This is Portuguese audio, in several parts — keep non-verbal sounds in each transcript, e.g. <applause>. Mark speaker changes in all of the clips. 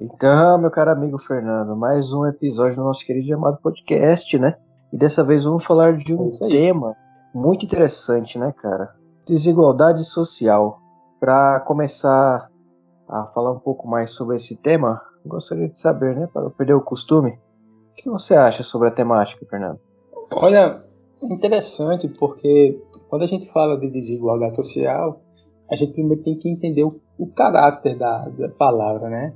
Speaker 1: Então, meu caro amigo Fernando, mais um episódio do nosso querido chamado podcast, né? E dessa vez vamos falar de um
Speaker 2: É
Speaker 1: tema muito interessante, né, cara? Desigualdade social. Para começar a falar um pouco mais sobre esse tema, gostaria de saber, né, para não perder o costume, o que você acha sobre a temática, Fernando?
Speaker 2: Olha, interessante porque quando a gente fala de desigualdade social, a gente primeiro tem que entender o, o caráter da, da, palavra, né?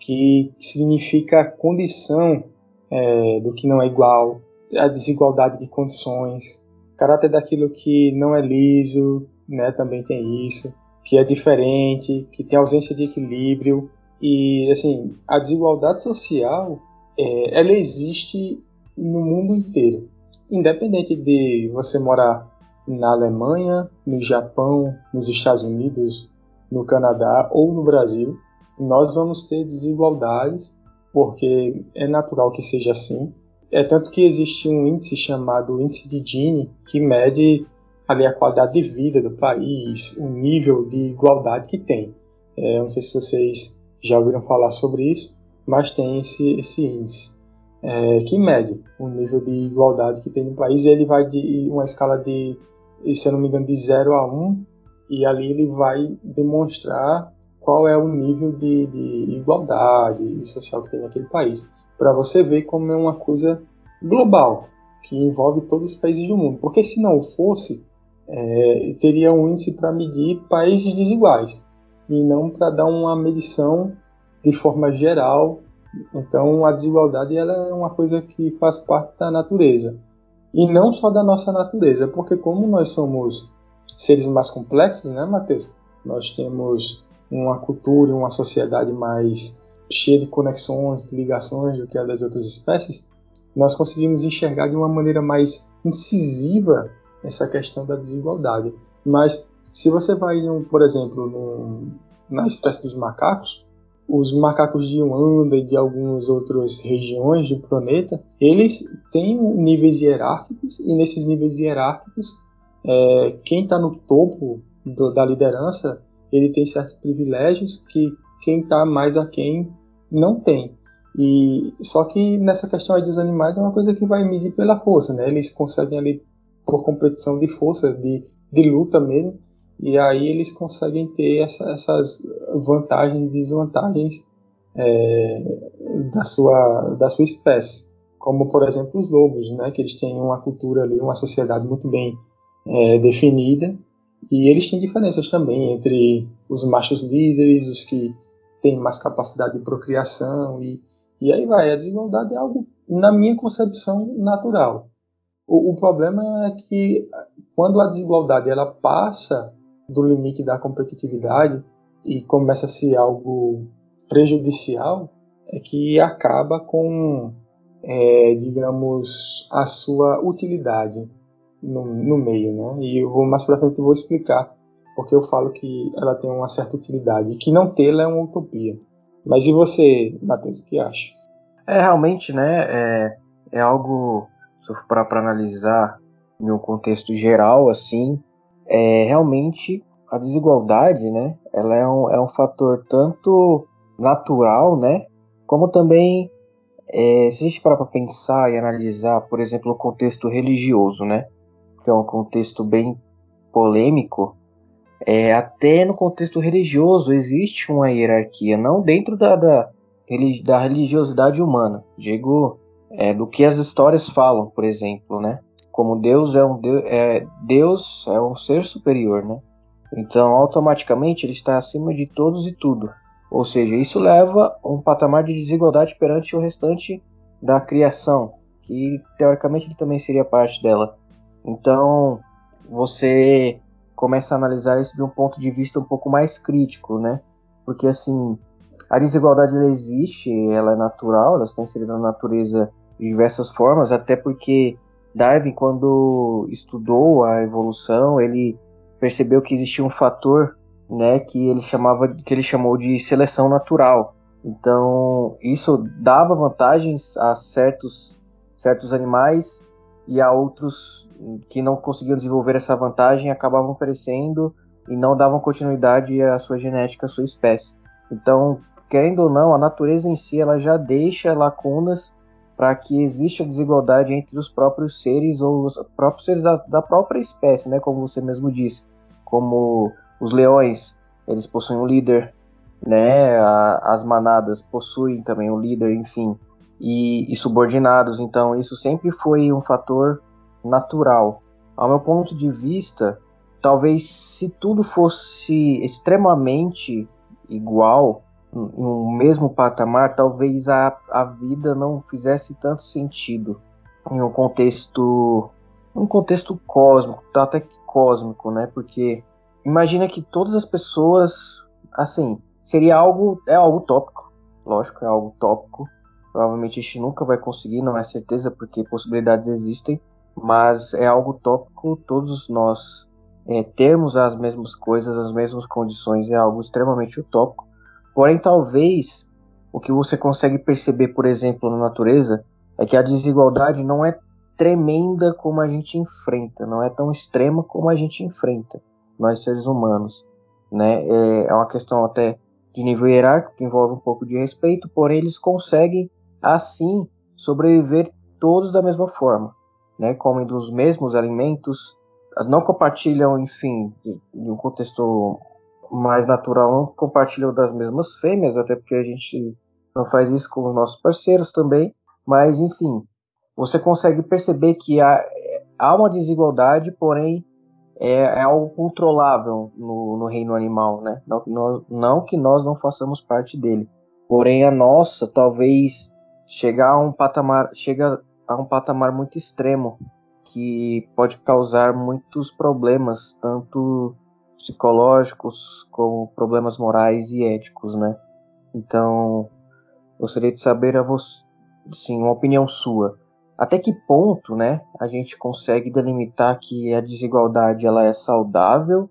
Speaker 2: Que significa a condição é, do que não é igual, a desigualdade de condições, caráter daquilo que não é liso, né? Também tem isso, que é diferente, que tem ausência de equilíbrio e assim a desigualdade social, é, ela existe no mundo inteiro independente de você morar na Alemanha, no Japão, nos Estados Unidos, no Canadá ou no Brasil, nós vamos ter desigualdades, porque é natural que seja assim. É tanto que existe um índice chamado índice de Gini, que mede ali a qualidade de vida do país, o nível de igualdade que tem. É, não sei se vocês já ouviram falar sobre isso, mas tem esse, esse índice é, que mede o nível de igualdade que tem no país. E ele vai de uma escala de, se eu não me engano, de 0 a 1, e ali ele vai demonstrar qual é o nível de, de igualdade social que tem naquele país. Para você ver como é uma coisa global, que envolve todos os países do mundo. Porque se não fosse, é, teria um índice para medir países desiguais, e não para dar uma medição de forma geral então a desigualdade ela é uma coisa que faz parte da natureza. E não só da nossa natureza, porque como nós somos seres mais complexos, né, Matheus? Nós temos uma cultura, uma sociedade mais cheia de conexões, de ligações do que a das outras espécies, nós conseguimos enxergar de uma maneira mais incisiva essa questão da desigualdade. Mas se você vai, por exemplo, no, na espécie dos macacos, os macacos de Wanda e de algumas outras regiões do planeta, eles têm níveis hierárquicos e nesses níveis hierárquicos, é, quem está no topo do, da liderança, ele tem certos privilégios que quem está mais a quem não tem. E só que nessa questão aí dos animais é uma coisa que vai medir pela força, né? Eles conseguem ali por competição de força, de, de luta mesmo, e aí eles conseguem ter essa, essas vantagens e desvantagens é, da, sua, da sua espécie. Como, por exemplo, os lobos, né, que eles têm uma cultura ali, uma sociedade muito bem é, definida, e eles têm diferenças também entre os machos líderes, os que têm mais capacidade de procriação, e, e aí vai. A desigualdade é algo, na minha concepção, natural. O, o problema é que quando a desigualdade ela passa do limite da competitividade e começa a ser algo prejudicial, é que acaba com, é, digamos, a sua utilidade no, no meio, né? E eu vou mais para frente eu vou explicar porque eu falo que ela tem uma certa utilidade que não tê-la é uma utopia. Mas e você, Matheus, o que acha?
Speaker 1: É realmente, né? É, é algo para analisar em um contexto geral, assim, é, realmente a desigualdade, né, ela é um, é um fator tanto natural, né, como também é, se a gente parar para pensar e analisar, por exemplo, o contexto religioso, né, que é um contexto bem polêmico, é, até no contexto religioso existe uma hierarquia, não dentro da, da, da religiosidade humana, digo é, do que as histórias falam, por exemplo, né? Como Deus é um é, Deus é um ser superior, né? Então, automaticamente ele está acima de todos e tudo. Ou seja, isso leva a um patamar de desigualdade perante o restante da criação, que teoricamente ele também seria parte dela. Então, você começa a analisar isso de um ponto de vista um pouco mais crítico, né? Porque assim, a desigualdade ela existe, ela é natural, ela está inserida na natureza de diversas formas, até porque Darwin, quando estudou a evolução, ele percebeu que existia um fator, né, que ele chamava, que ele chamou de seleção natural. Então, isso dava vantagens a certos certos animais e a outros que não conseguiam desenvolver essa vantagem acabavam perecendo e não davam continuidade à sua genética, à sua espécie. Então, querendo ou não, a natureza em si ela já deixa lacunas para que exista desigualdade entre os próprios seres ou os próprios seres da, da, própria espécie, né? Como você mesmo disse, como os leões, eles possuem um líder, né? A, as manadas possuem também um líder, enfim, e, e subordinados. Então, isso sempre foi um fator natural. Ao meu ponto de vista, talvez se tudo fosse extremamente igual, em um mesmo patamar, talvez a, a vida não fizesse tanto sentido em um contexto um contexto cósmico, até que cósmico, né? Porque imagina que todas as pessoas, assim, seria algo é algo tópico, lógico, é algo tópico. Provavelmente a gente nunca vai conseguir, não é certeza, porque possibilidades existem, mas é algo tópico. Todos nós é, termos as mesmas coisas, as mesmas condições, é algo extremamente utópico. Porém, talvez o que você consegue perceber, por exemplo, na natureza, é que a desigualdade não é tremenda como a gente enfrenta, não é tão extrema como a gente enfrenta, nós seres humanos. Né? É, é uma questão até de nível hierárquico, que envolve um pouco de respeito, porém eles conseguem, assim, sobreviver todos da mesma forma. Né? Comem dos mesmos alimentos, não compartilham, enfim, em um contexto mais natural não compartilham das mesmas fêmeas, até porque a gente não faz isso com os nossos parceiros também. Mas, enfim, você consegue perceber que há, há uma desigualdade, porém é, é algo controlável no, no, reino animal, né? Não, não, não que nós não façamos parte dele. Porém, a nossa talvez chegar a um patamar, chega a um patamar muito extremo que pode causar muitos problemas, tanto psicológicos, como problemas morais e éticos, né? Então, gostaria de saber a você, sim, uma opinião sua. Até que ponto, né, a gente consegue delimitar que a desigualdade ela é saudável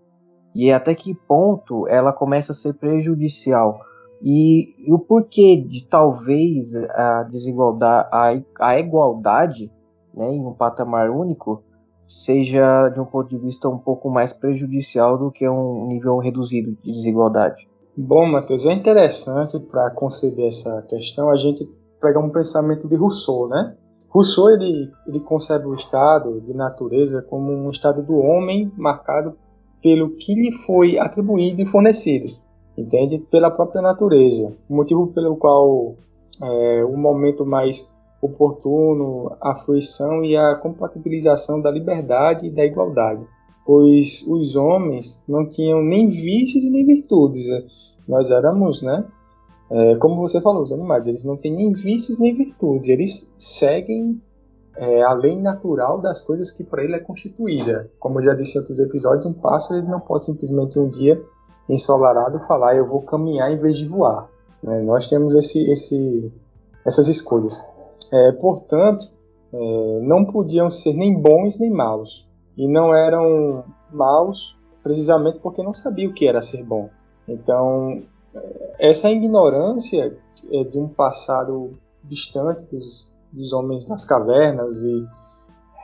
Speaker 1: e até que ponto ela começa a ser prejudicial? E, e o porquê de talvez a desigualdade, a, a igualdade, né, em um patamar único, seja, de um ponto de vista, um pouco mais prejudicial do que um nível reduzido de desigualdade.
Speaker 2: Bom, Matheus, é interessante para conceber essa questão a gente pegar um pensamento de Rousseau, né? Rousseau ele, ele concebe o estado de natureza como um estado do homem marcado pelo que lhe foi atribuído e fornecido, entende? Pela própria natureza. Motivo pelo qual é, o momento mais oportuno a fruição e a compatibilização da liberdade e da igualdade, pois os homens não tinham nem vícios nem virtudes. Nós éramos, né? É, como você falou, os animais, eles não têm nem vícios nem virtudes, eles seguem é, a lei natural das coisas que para ele é constituída. Como eu já disse em outros episódios, um pássaro ele não pode simplesmente um dia ensolarado falar eu vou caminhar em vez de voar. Né? Nós temos esse, esse, essas escolhas. É, portanto, é, não podiam ser nem bons nem maus. E não eram maus precisamente porque não sabiam o que era ser bom. Então, é, essa ignorância é de um passado distante dos, dos homens das cavernas e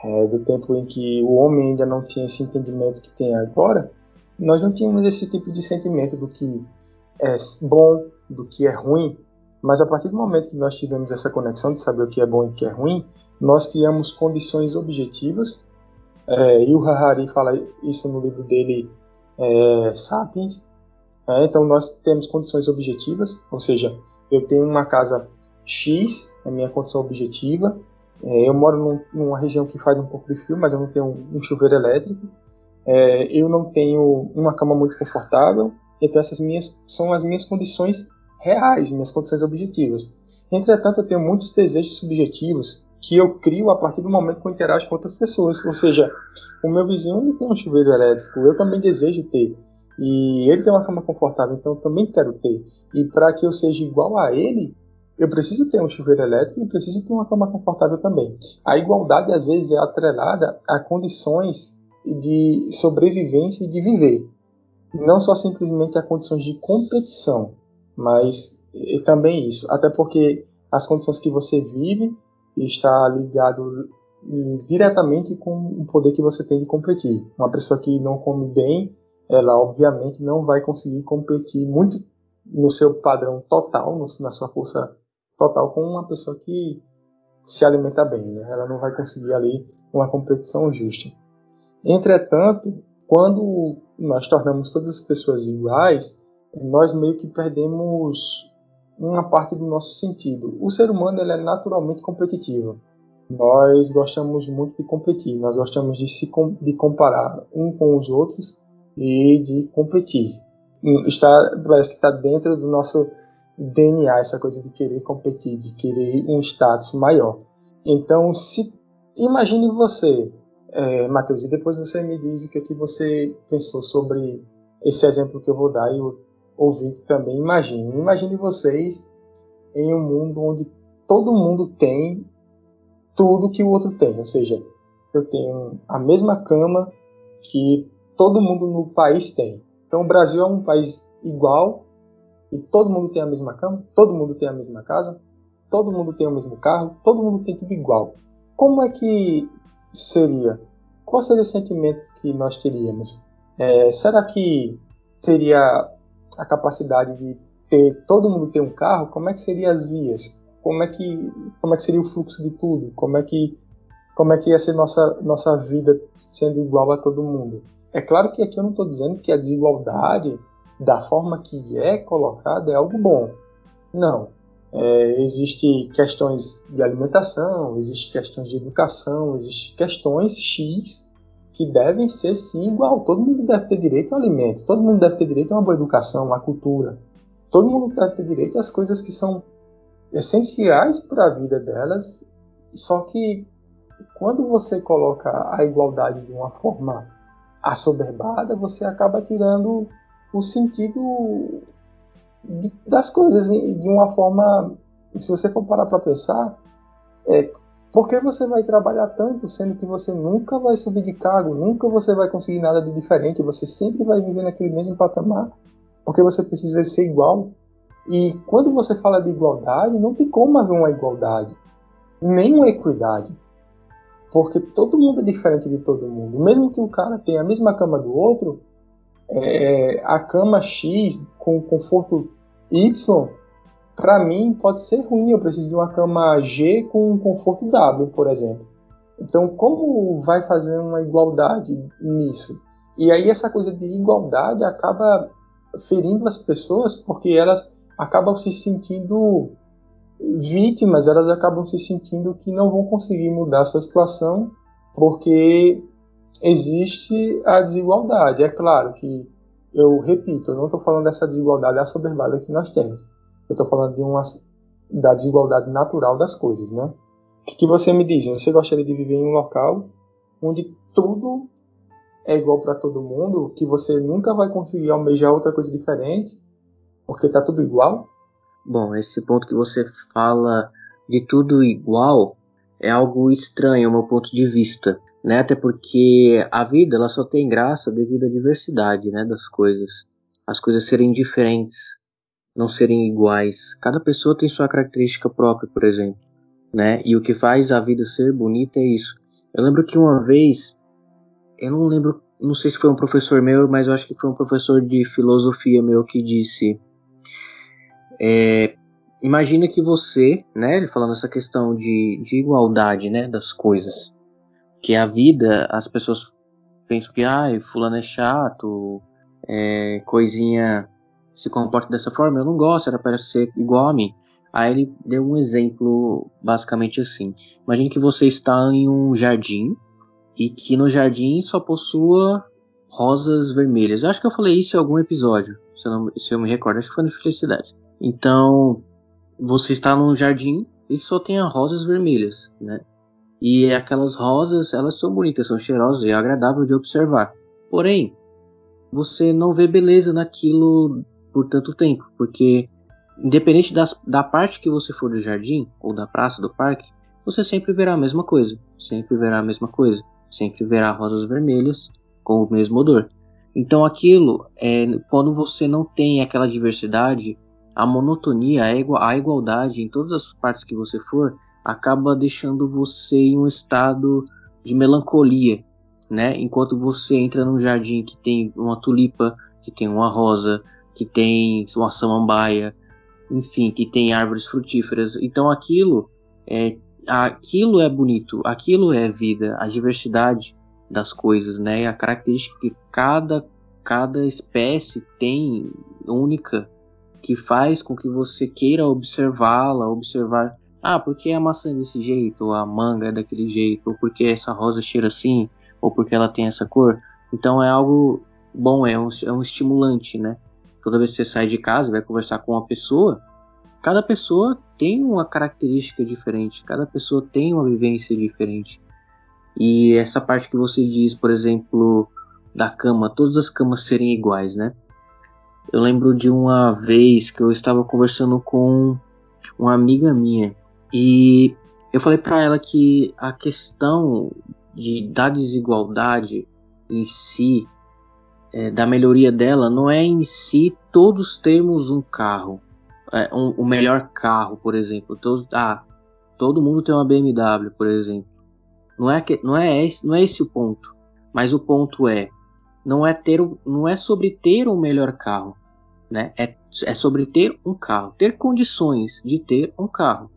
Speaker 2: é, do tempo em que o homem ainda não tinha esse entendimento que tem agora, nós não tínhamos esse tipo de sentimento do que é bom, do que é ruim, mas a partir do momento que nós tivemos essa conexão de saber o que é bom e o que é ruim, nós criamos condições objetivas. É, e o Harari fala isso no livro dele, é, Sapiens. É, então nós temos condições objetivas, ou seja, eu tenho uma casa X, é minha condição objetiva. É, eu moro num, numa região que faz um pouco de frio, mas eu não tenho um, um chuveiro elétrico. É, eu não tenho uma cama muito confortável. Então essas minhas são as minhas condições reais, minhas condições objetivas. Entretanto, eu tenho muitos desejos subjetivos que eu crio a partir do momento que eu interajo com outras pessoas. Ou seja, o meu vizinho ele tem um chuveiro elétrico, eu também desejo ter. E ele tem uma cama confortável, então eu também quero ter. E para que eu seja igual a ele, eu preciso ter um chuveiro elétrico e preciso ter uma cama confortável também. A igualdade às vezes é atrelada a condições de sobrevivência e de viver, não só simplesmente a condições de competição mas também isso, até porque as condições que você vive está ligado diretamente com o poder que você tem de competir. Uma pessoa que não come bem, ela obviamente não vai conseguir competir muito no seu padrão total, no, na sua força total, com uma pessoa que se alimenta bem. Né? Ela não vai conseguir ali uma competição justa. Entretanto, quando nós tornamos todas as pessoas iguais, nós meio que perdemos uma parte do nosso sentido. O ser humano ele é naturalmente competitivo. Nós gostamos muito de competir, nós gostamos de se de comparar um com os outros e de competir. Está, parece que está dentro do nosso DNA essa coisa de querer competir, de querer um status maior. Então, se imagine você, é, Matheus, e depois você me diz o que, é que você pensou sobre esse exemplo que eu vou dar e o ouvinte também imagine. Imagine vocês em um mundo onde todo mundo tem tudo que o outro tem, ou seja, eu tenho a mesma cama que todo mundo no país tem. Então o Brasil é um país igual e todo mundo tem a mesma cama, todo mundo tem a mesma casa, todo mundo tem o mesmo carro, todo mundo tem tudo igual. Como é que seria? Qual seria o sentimento que nós teríamos? É, será que teria a capacidade de ter todo mundo ter um carro? Como é que seriam as vias? como é que como é que seria o fluxo de tudo? Como é que como é que ia ser nossa nossa vida sendo igual a todo mundo? É claro que aqui eu não estou dizendo que a desigualdade da forma que é colocada é algo bom. Não. É, existe questões de alimentação, existe questões de educação, existe questões X que devem ser sim igual. Todo mundo deve ter direito ao alimento, todo mundo deve ter direito a uma boa educação, uma cultura. Todo mundo deve ter direito às coisas que são essenciais para a vida delas, só que quando você coloca a igualdade de uma forma assoberbada, você acaba tirando o sentido de, das coisas de uma forma. Se você for parar para pensar, é, por que você vai trabalhar tanto sendo que você nunca vai subir de cargo, nunca você vai conseguir nada de diferente, você sempre vai viver naquele mesmo patamar, porque você precisa ser igual e quando você fala de igualdade, não tem como haver uma igualdade, nem uma equidade. Porque todo mundo é diferente de todo mundo. Mesmo que o cara tenha a mesma cama do outro, é, a cama X com conforto Y, para mim pode ser ruim. Eu preciso de uma cama G com conforto W, por exemplo. Então, como vai fazer uma igualdade nisso? E aí essa coisa de igualdade acaba ferindo as pessoas porque elas acabam se sentindo vítimas, elas acabam se sentindo que não vão conseguir mudar a sua situação porque existe a desigualdade. É claro que, eu repito, eu não estou falando dessa desigualdade assoberbada que nós temos. Eu estou falando de uma, da desigualdade natural das coisas, né? O que, que você me diz? Você gostaria de viver em um local onde tudo é igual para todo mundo, que você nunca vai conseguir almejar outra coisa diferente, porque tá tudo igual?
Speaker 1: Bom, esse ponto que você fala de tudo igual é algo estranho ao meu ponto de vista, né? Até porque a vida ela só tem graça devido à diversidade, né, das coisas. As coisas serem diferentes, não serem iguais. Cada pessoa tem sua característica própria, por exemplo, né? E o que faz a vida ser bonita é isso. Eu lembro que uma vez, eu não lembro, não sei se foi um professor meu, mas eu acho que foi um professor de filosofia meu que disse é, imagina que você, né, falando essa questão de, de igualdade, né, das coisas, que a vida, as pessoas pensam que, ah, fulano é chato, é, coisinha se comporta dessa forma, eu não gosto, era para ser igual a mim. Aí ele deu um exemplo basicamente assim. Imagine que você está em um jardim e que no jardim só possua rosas vermelhas. Eu acho que eu falei isso em algum episódio, se eu, não, se eu me recordo, acho que foi no Felicidade. Então, você está num jardim e só tem as rosas vermelhas, né? E aquelas rosas, elas são bonitas, são cheirosas e é agradável de observar. Porém, você não vê beleza naquilo por tanto tempo, porque independente das, da parte que você for do jardim ou da praça do parque, você sempre verá a mesma coisa, sempre verá a mesma coisa, sempre verá rosas vermelhas com o mesmo odor. Então aquilo é quando você não tem aquela diversidade, a monotonia, a, igualdade em todas as partes que você for, acaba deixando você em um estado de melancolia, né? Enquanto você entra num jardim que tem uma tulipa, que tem uma rosa, que tem uma samambaia, enfim, que tem árvores frutíferas. Então aquilo é aquilo é bonito, aquilo é vida, a diversidade das coisas, né? A característica que cada cada espécie tem única que faz com que você queira observá-la, observar, ah, porque a maçã é desse jeito, ou a manga é daquele jeito, ou porque essa rosa cheira assim, ou porque ela tem essa cor. Então é algo bom, é um, é um estimulante, né? Toda vez que você sai de casa, vai conversar com uma pessoa, cada pessoa tem uma característica diferente, cada pessoa tem uma vivência diferente. E essa parte que você diz, por exemplo, da cama, todas as camas serem iguais, né? Eu lembro de uma vez que eu estava conversando com uma amiga minha e eu falei para ela que a questão de, da desigualdade em si, é, da melhoria dela, não é em si todos termos um carro, é, um, o melhor carro, por exemplo. Todos, ah, todo mundo tem uma BMW, por exemplo. Não é, que, não, é esse, não é esse o ponto. Mas o ponto é não é ter não é sobre ter o melhor carro, né? É, é sobre ter um carro, ter condições de ter um carro.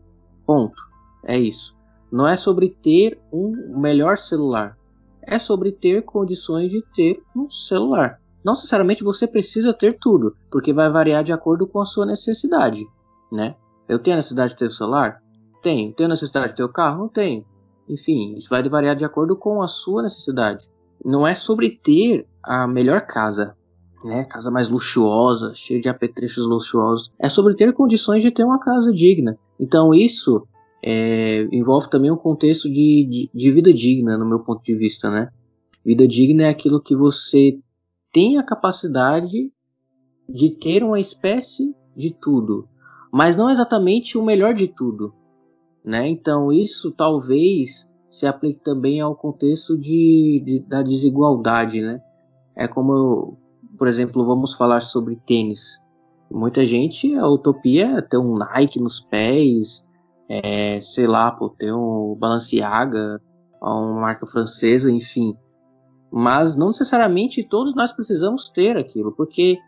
Speaker 1: Ponto. É isso. Não é sobre ter um melhor celular. É sobre ter condições de ter um celular. Não necessariamente você precisa ter tudo, porque vai variar de acordo com a sua necessidade, né? Eu tenho a necessidade de ter o celular? Tenho. Tenho necessidade de ter o carro? Não tenho. Enfim, isso vai variar de acordo com a sua necessidade. Não é sobre ter a melhor casa, né? Casa mais luxuosa, cheia de apetrechos luxuosos. É sobre ter condições de ter uma casa digna. Então isso é, envolve também um contexto de, de, de, vida digna, no meu ponto de vista, né? Vida digna é aquilo que você tem a capacidade de ter uma espécie de tudo, mas não exatamente o melhor de tudo, né? Então isso talvez se aplique também ao contexto de, de da desigualdade, né? É como, por exemplo, vamos falar sobre tênis. Muita gente, a utopia é ter um Nike nos pés, é, sei lá, pô, ter um Balenciaga, uma marca francesa, enfim. Mas não necessariamente todos nós precisamos ter aquilo, porque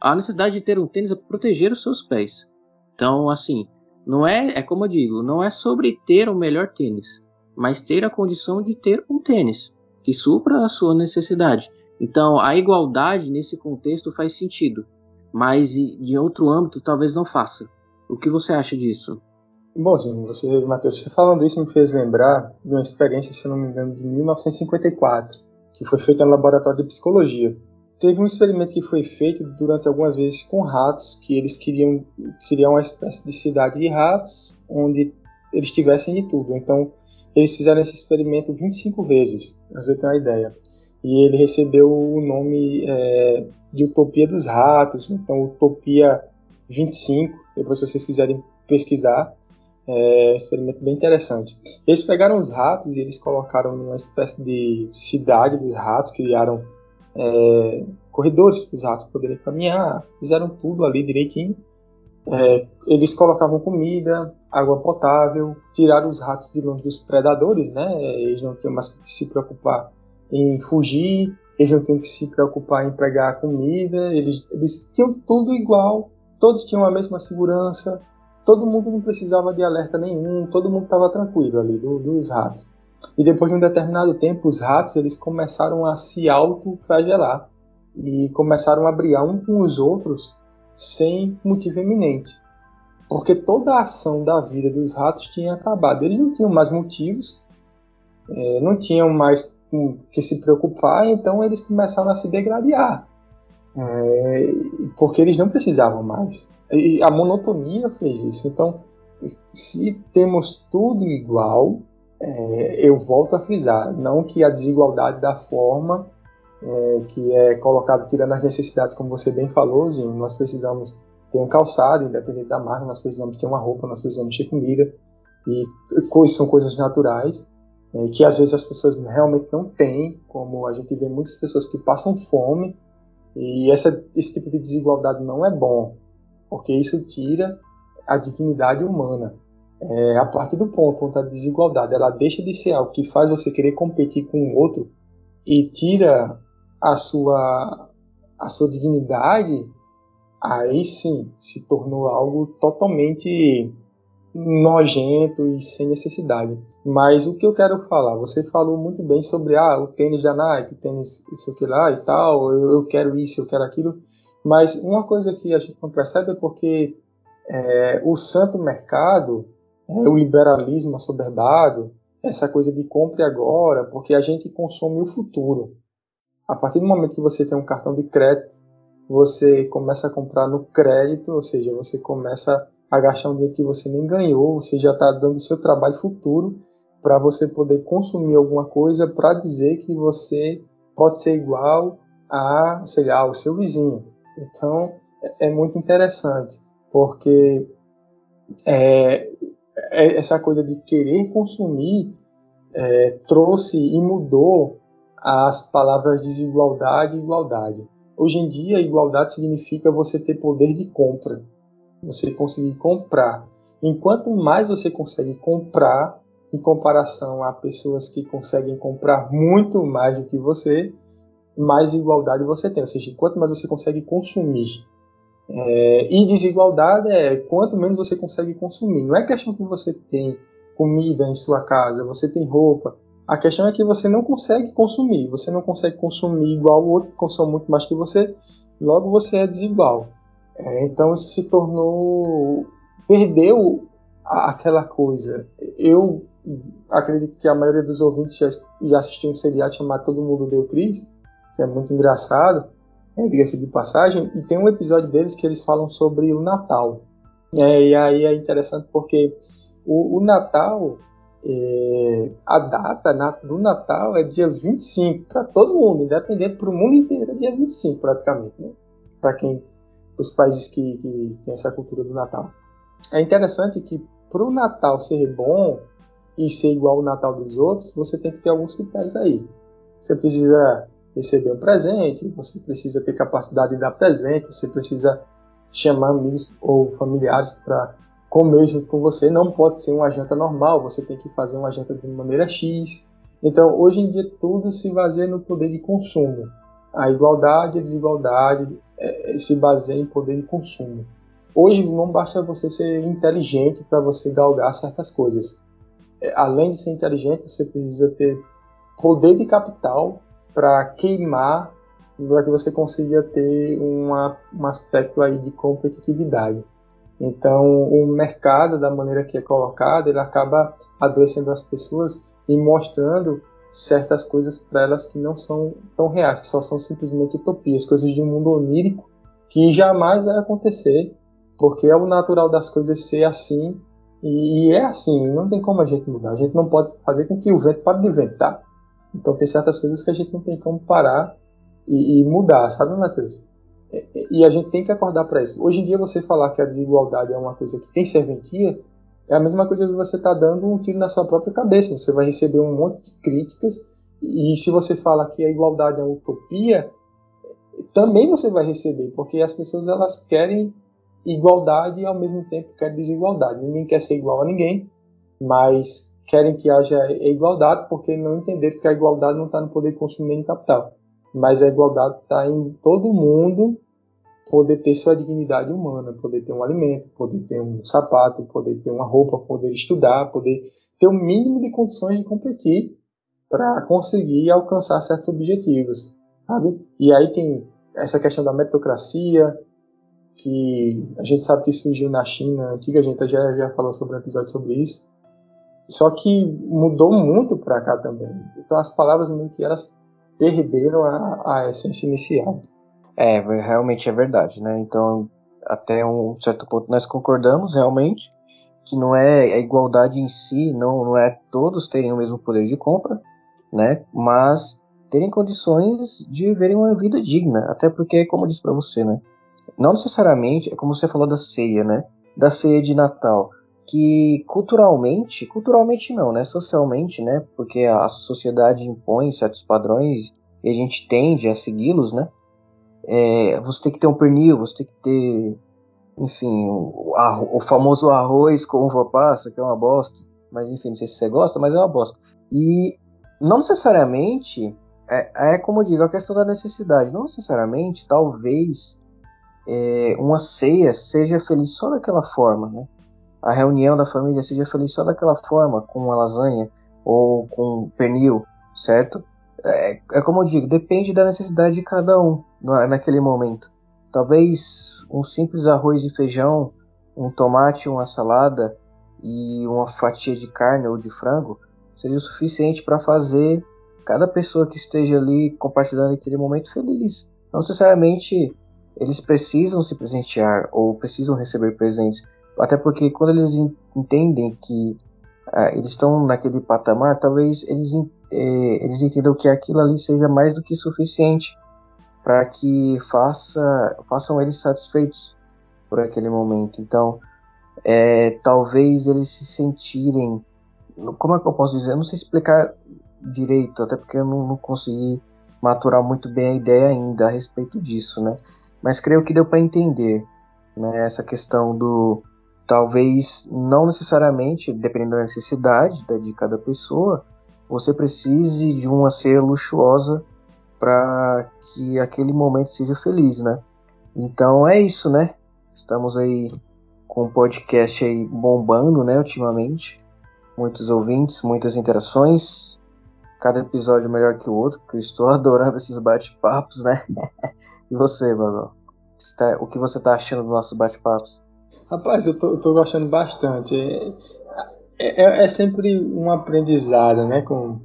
Speaker 1: a necessidade de ter um tênis é proteger os seus pés. Então, assim, não é, é como eu digo, não é sobre ter o melhor tênis, mas ter a condição de ter um tênis que supra a sua necessidade. Então, a igualdade nesse contexto faz sentido, mas em outro âmbito talvez não faça. O que você acha disso?
Speaker 2: Bom, você, Matheus, você falando isso me fez lembrar de uma experiência, se não me engano, de 1954, que foi feita no laboratório de psicologia. Teve um experimento que foi feito durante algumas vezes com ratos, que eles queriam criar uma espécie de cidade de ratos, onde eles tivessem de tudo. Então, eles fizeram esse experimento 25 vezes, pra você ter uma ideia e ele recebeu o nome é, de Utopia dos Ratos, então Utopia 25, depois se vocês quiserem pesquisar, é um experimento bem interessante. Eles pegaram os ratos e eles colocaram numa espécie de cidade dos ratos, criaram é, corredores para os ratos poderem caminhar, fizeram tudo ali direitinho. É, eles colocavam comida, água potável, tiraram os ratos de longe dos predadores, né? Eles não tinham mais que se preocupar em fugir, eles não tinham que se preocupar em pegar comida, eles, eles tinham tudo igual, todos tinham a mesma segurança, todo mundo não precisava de alerta nenhum, todo mundo estava tranquilo ali, do, dos ratos. E depois de um determinado tempo, os ratos eles começaram a se autoflagelar e começaram a brigar um com os outros sem motivo eminente. Porque toda a ação da vida dos ratos tinha acabado. Eles não tinham mais motivos, é, não tinham mais com que se preocupar, então eles começaram a se degradar. É, porque eles não precisavam mais. E a monotonia fez isso. Então, se temos tudo igual, é, eu volto a frisar, não que a desigualdade da forma é, que é colocado tirando as necessidades, como você bem falou, Zinho, nós precisamos ter um calçado, independente da marca, nós precisamos ter uma roupa, nós precisamos ter comida, e são coisas naturais, é, que às vezes as pessoas realmente não têm, como a gente vê muitas pessoas que passam fome, e essa, esse tipo de desigualdade não é bom, porque isso tira a dignidade humana. É, a partir do ponto onde a desigualdade ela deixa de ser algo que faz você querer competir com o outro e tira a sua, a sua dignidade, aí sim se tornou algo totalmente nojento e sem necessidade. Mas o que eu quero falar, você falou muito bem sobre ah, o tênis da Nike, o tênis isso aqui lá e tal, eu, eu quero isso, eu quero aquilo. Mas uma coisa que a gente não percebe é porque é, o santo mercado, é, o liberalismo assoberbado, essa coisa de compre agora, porque a gente consome o futuro. A partir do momento que você tem um cartão de crédito, você começa a comprar no crédito, ou seja, você começa a gastar um dinheiro que você nem ganhou, você já está dando seu trabalho futuro para você poder consumir alguma coisa para dizer que você pode ser igual a, sei lá, ao seu vizinho. Então é, é muito interessante, porque é, é, essa coisa de querer consumir é, trouxe e mudou as palavras desigualdade e igualdade. Hoje em dia, igualdade significa você ter poder de compra, você conseguir comprar. Enquanto mais você consegue comprar, em comparação a pessoas que conseguem comprar muito mais do que você, mais igualdade você tem. Ou seja, quanto mais você consegue consumir. É, e desigualdade é quanto menos você consegue consumir. Não é questão que você tem comida em sua casa, você tem roupa. A questão é que você não consegue consumir. Você não consegue consumir igual o outro que consome muito mais que você. Logo você é desigual. É, então isso se tornou. Perdeu aquela coisa. Eu acredito que a maioria dos ouvintes já, já assistiu um seriado chamado Todo Mundo Deu Cris, que é muito engraçado, é, diga-se de passagem, e tem um episódio deles que eles falam sobre o Natal. É, e aí é interessante porque o, o Natal, é, a data na, do Natal é dia 25 para todo mundo, independente para o mundo inteiro, é dia 25 praticamente, né? Para quem, os países que, que têm essa cultura do Natal. É interessante que para o Natal ser bom e ser igual ao Natal dos outros, você tem que ter alguns critérios aí. Você precisa receber um presente, você precisa ter capacidade de dar presente, você precisa chamar amigos ou familiares para comer junto com você. Não pode ser uma janta normal, você tem que fazer uma janta de maneira X. Então, hoje em dia, tudo se baseia no poder de consumo. A igualdade a desigualdade é, se baseia em poder de consumo. Hoje não basta você ser inteligente para você galgar certas coisas. É, além de ser inteligente, você precisa ter poder de capital para queimar, para que você consiga ter uma, um aspecto aí de competitividade. Então, o mercado, da maneira que é colocado, ele acaba adoecendo as pessoas e mostrando certas coisas para elas que não são tão reais, que só são simplesmente utopias, coisas de um mundo onírico que jamais vai acontecer, porque é o natural das coisas ser assim e, é assim, não tem como a gente mudar. A gente não pode fazer com que o vento pare de ventar. Então tem certas coisas que a gente não tem como parar e, e mudar, sabe, Matheus? E, e a gente tem que acordar para isso. Hoje em dia você falar que a desigualdade é uma coisa que tem serventia é a mesma coisa que você está dando um tiro na sua própria cabeça. Você vai receber um monte de críticas e se você fala que a igualdade é uma utopia, também você vai receber, porque as pessoas elas querem igualdade e ao mesmo tempo quer desigualdade. Ninguém quer ser igual a ninguém, mas querem que haja igualdade porque não entenderam que a igualdade não está no poder de consumir nem capital, mas a igualdade está em todo mundo poder ter sua dignidade humana, poder ter um alimento, poder ter um sapato, poder ter uma roupa, poder estudar, poder ter o um mínimo de condições de competir para conseguir alcançar certos objetivos, sabe? E aí tem essa questão da meritocracia, que a gente sabe que surgiu na China antiga, a gente já, já falou sobre um episódio sobre isso. Só que mudou muito para cá também. Então as palavras meio que elas perderam a, a essência inicial.
Speaker 1: É, realmente é verdade, né? Então, até um certo ponto nós concordamos realmente que não é a igualdade em si, não, não é todos terem o mesmo poder de compra, né? Mas terem condições de viverem uma vida digna, até porque, como eu disse para você, né? Não necessariamente, é como você falou da ceia, né? Da ceia de Natal, que culturalmente, culturalmente não, né? Socialmente, né? Porque a sociedade impõe certos padrões e a gente tende a segui-los, né? É, você tem que ter um pernil, você tem que ter, enfim, o, o famoso arroz com uva passa, que é uma bosta. Mas enfim, não sei se você gosta, mas é uma bosta. E não necessariamente, é, é como eu digo, a questão da necessidade. Não necessariamente, talvez, é, uma ceia seja feliz só daquela forma, né? A reunião da família seja feliz só daquela forma, com uma lasanha ou com pernil, certo? É, é como eu digo, depende da necessidade de cada um naquele momento. Talvez um simples arroz e feijão, um tomate, uma salada e uma fatia de carne ou de frango seja o suficiente para fazer cada pessoa que esteja ali compartilhando aquele momento feliz. Não necessariamente eles precisam se presentear ou precisam receber presentes, até porque quando eles entendem que uh, eles estão naquele patamar, talvez eles, eh, eles entendam que aquilo ali seja mais do que suficiente para que faça, façam eles satisfeitos por aquele momento. Então, é, talvez eles se sentirem. Como é que eu posso dizer? Eu não sei explicar direito, até porque eu não, não consegui maturar muito bem a ideia ainda a respeito disso, né? Mas creio que deu para entender né, essa questão do talvez não necessariamente, dependendo da necessidade de cada pessoa, você precise de uma ceia luxuosa para que aquele momento seja feliz, né? Então é isso, né? Estamos aí com o podcast aí bombando, né, ultimamente. Muitos ouvintes, muitas interações. Cada episódio melhor que o outro, porque eu estou <laughs> adorando esses bate-papos, né? <laughs> e você, mano? O que você está achando dos nossos bate-papos?
Speaker 2: Rapaz, eu tô, eu tô gostando bastante. É, é, é, sempre um aprendizado, né? Com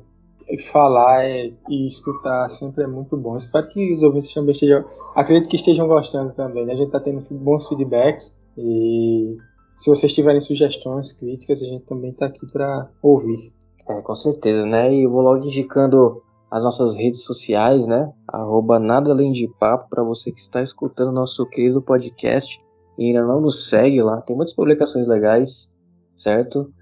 Speaker 2: falar é, e escutar sempre é muito bom. Espero que os ouvintes também estejam. Acredito que estejam gostando também. Né? A gente está tendo bons feedbacks e se vocês tiverem sugestões, críticas, a gente também está aqui para ouvir.
Speaker 1: É, com certeza, né? E vou logo indicando as nossas redes sociais, né? Arroba nada além de papo para você que está escutando nosso querido podcast e ainda não nos segue lá. Tem muitas publicações legais, certo?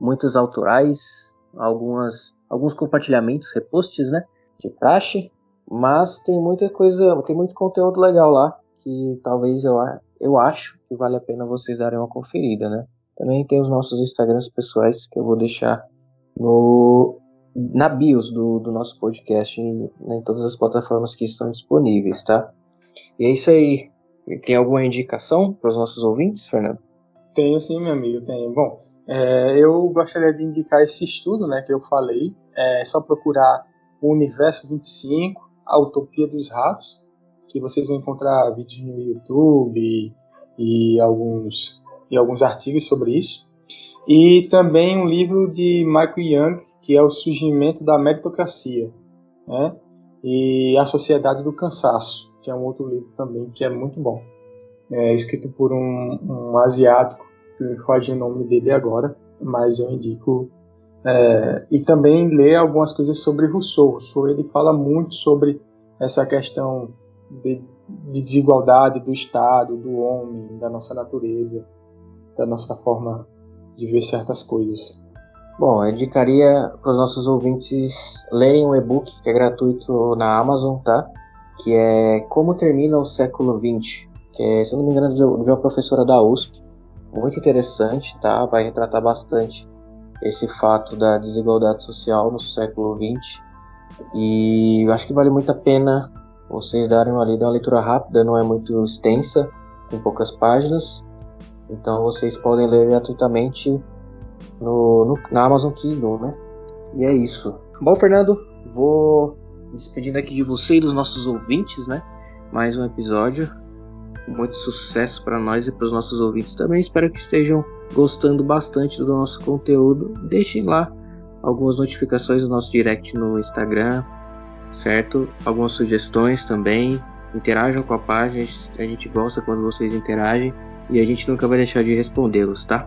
Speaker 1: Muitas autorais, algumas, alguns compartilhamentos, reposts, né? De praxe, mas tem muita coisa, tem muito conteúdo legal lá que talvez eu, eu acho que vale a pena vocês darem uma conferida, né? Também tem os nossos Instagrams pessoais que eu vou deixar no, na bios do, do nosso podcast em, em todas as plataformas que estão disponíveis, tá? E é isso aí. Tem alguma indicação para os nossos ouvintes, Fernando?
Speaker 2: Tenho sim, meu amigo, tenho. Bom, é, eu gostaria de indicar esse estudo né, que eu falei. É só procurar o Universo 25, a Utopia dos Ratos, que vocês vão encontrar vídeos no YouTube e, e alguns, e alguns artigos sobre isso. E também um livro de Michael Young, que é O Surgimento da Meritocracia, né? e A Sociedade do Cansaço que é um outro livro também que é muito bom. É escrito por um, um asiático, que me foge o nome dele agora, mas eu indico. É, e também ler algumas coisas sobre Rousseau. Rousseau ele fala muito sobre essa questão de, de desigualdade do Estado, do homem, da nossa natureza, da nossa forma de ver certas coisas.
Speaker 1: Bom, eu indicaria para os nossos ouvintes lerem um e-book que é gratuito na Amazon, tá? que é Como Termina o Século XX, que é, se eu não me engano, de uma professora da USP. Muito interessante, tá? Vai retratar bastante esse fato da desigualdade social no século XX. E acho que vale muito a pena vocês darem uma lida, uma leitura rápida, não é muito extensa, tem poucas páginas. Então vocês podem ler gratuitamente no, no, na Amazon Kindle, né? E é isso. Bom, Fernando, vou despedindo aqui de você e dos nossos ouvintes, né? Mais um episódio. Muito sucesso para nós e para os nossos ouvintes também. Espero que estejam gostando bastante do nosso conteúdo. Deixem lá algumas notificações do nosso direct no Instagram, certo? Algumas sugestões também. Interajam com a página, a gente gosta quando vocês interagem e a gente nunca vai deixar de respondê-los, tá?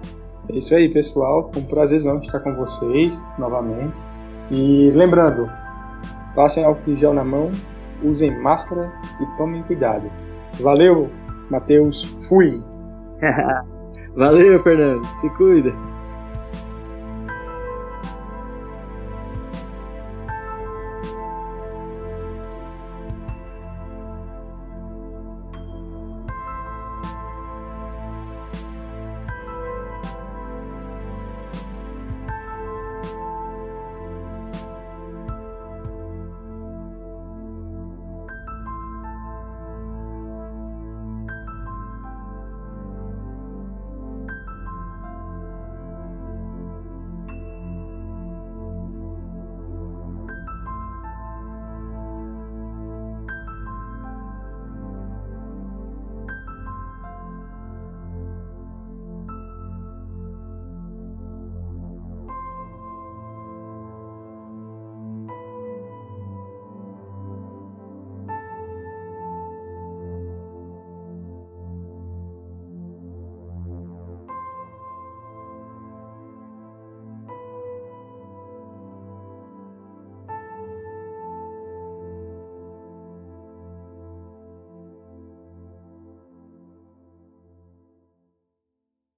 Speaker 2: É isso aí, pessoal. Um prazerzão estar com vocês novamente. E lembrando, Passem álcool gel na mão, usem máscara e tomem cuidado. Valeu, Matheus. Fui. <laughs>
Speaker 1: Valeu, Fernando. Se cuida.